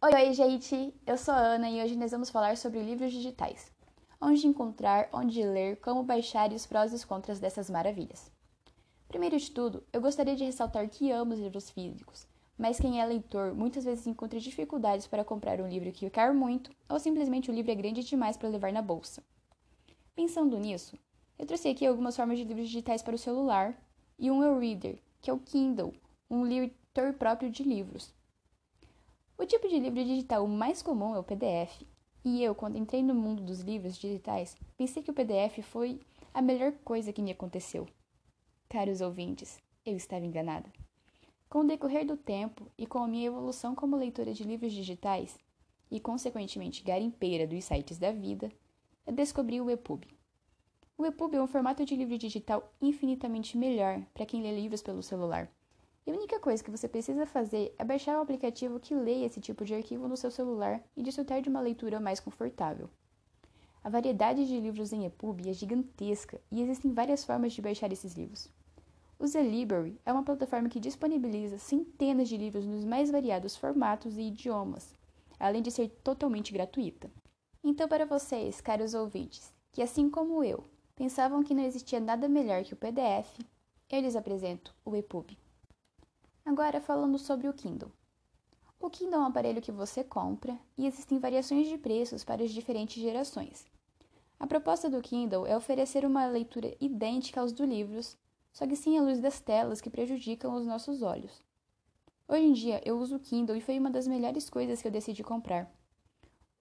Oi, oi, gente! Eu sou a Ana e hoje nós vamos falar sobre livros digitais. Onde encontrar, onde ler, como baixar e os prós e os contras dessas maravilhas. Primeiro de tudo, eu gostaria de ressaltar que amo os livros físicos, mas quem é leitor muitas vezes encontra dificuldades para comprar um livro que quer muito ou simplesmente o livro é grande demais para levar na bolsa. Pensando nisso, eu trouxe aqui algumas formas de livros digitais para o celular e um e-reader, que é o Kindle, um leitor próprio de livros. O tipo de livro digital mais comum é o PDF, e eu, quando entrei no mundo dos livros digitais, pensei que o PDF foi a melhor coisa que me aconteceu. Caros ouvintes, eu estava enganada. Com o decorrer do tempo e com a minha evolução como leitora de livros digitais, e consequentemente garimpeira dos sites da vida, eu descobri o EPUB. O EPUB é um formato de livro digital infinitamente melhor para quem lê livros pelo celular e a única coisa que você precisa fazer é baixar o aplicativo que lê esse tipo de arquivo no seu celular e desfrutar de uma leitura mais confortável. A variedade de livros em EPUB é gigantesca e existem várias formas de baixar esses livros. O ZLibrary é uma plataforma que disponibiliza centenas de livros nos mais variados formatos e idiomas, além de ser totalmente gratuita. Então, para vocês, caros ouvintes, que assim como eu, pensavam que não existia nada melhor que o PDF, eu lhes apresento o EPUB. Agora falando sobre o Kindle. O Kindle é um aparelho que você compra e existem variações de preços para as diferentes gerações. A proposta do Kindle é oferecer uma leitura idêntica aos dos livros, só que sem a luz das telas que prejudicam os nossos olhos. Hoje em dia eu uso o Kindle e foi uma das melhores coisas que eu decidi comprar.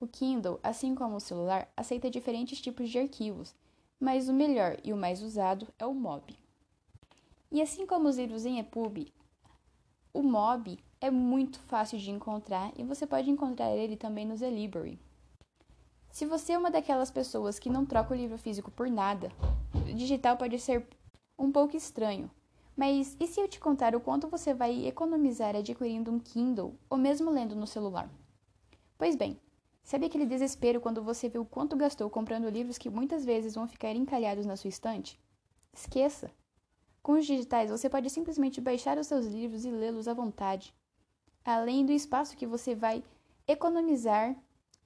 O Kindle, assim como o celular, aceita diferentes tipos de arquivos, mas o melhor e o mais usado é o MOB. E assim como os livros em EPUB, o Mob é muito fácil de encontrar e você pode encontrar ele também no ZLibrary. Se você é uma daquelas pessoas que não troca o livro físico por nada, o digital pode ser um pouco estranho. Mas e se eu te contar o quanto você vai economizar adquirindo um Kindle ou mesmo lendo no celular? Pois bem, sabe aquele desespero quando você vê o quanto gastou comprando livros que muitas vezes vão ficar encalhados na sua estante? Esqueça! Com os digitais, você pode simplesmente baixar os seus livros e lê-los à vontade, além do espaço que você vai economizar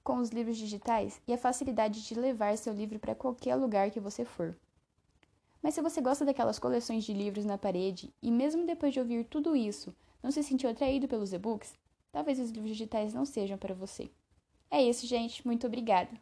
com os livros digitais e a facilidade de levar seu livro para qualquer lugar que você for. Mas se você gosta daquelas coleções de livros na parede e mesmo depois de ouvir tudo isso, não se sentiu atraído pelos e-books, talvez os livros digitais não sejam para você. É isso, gente. Muito obrigada.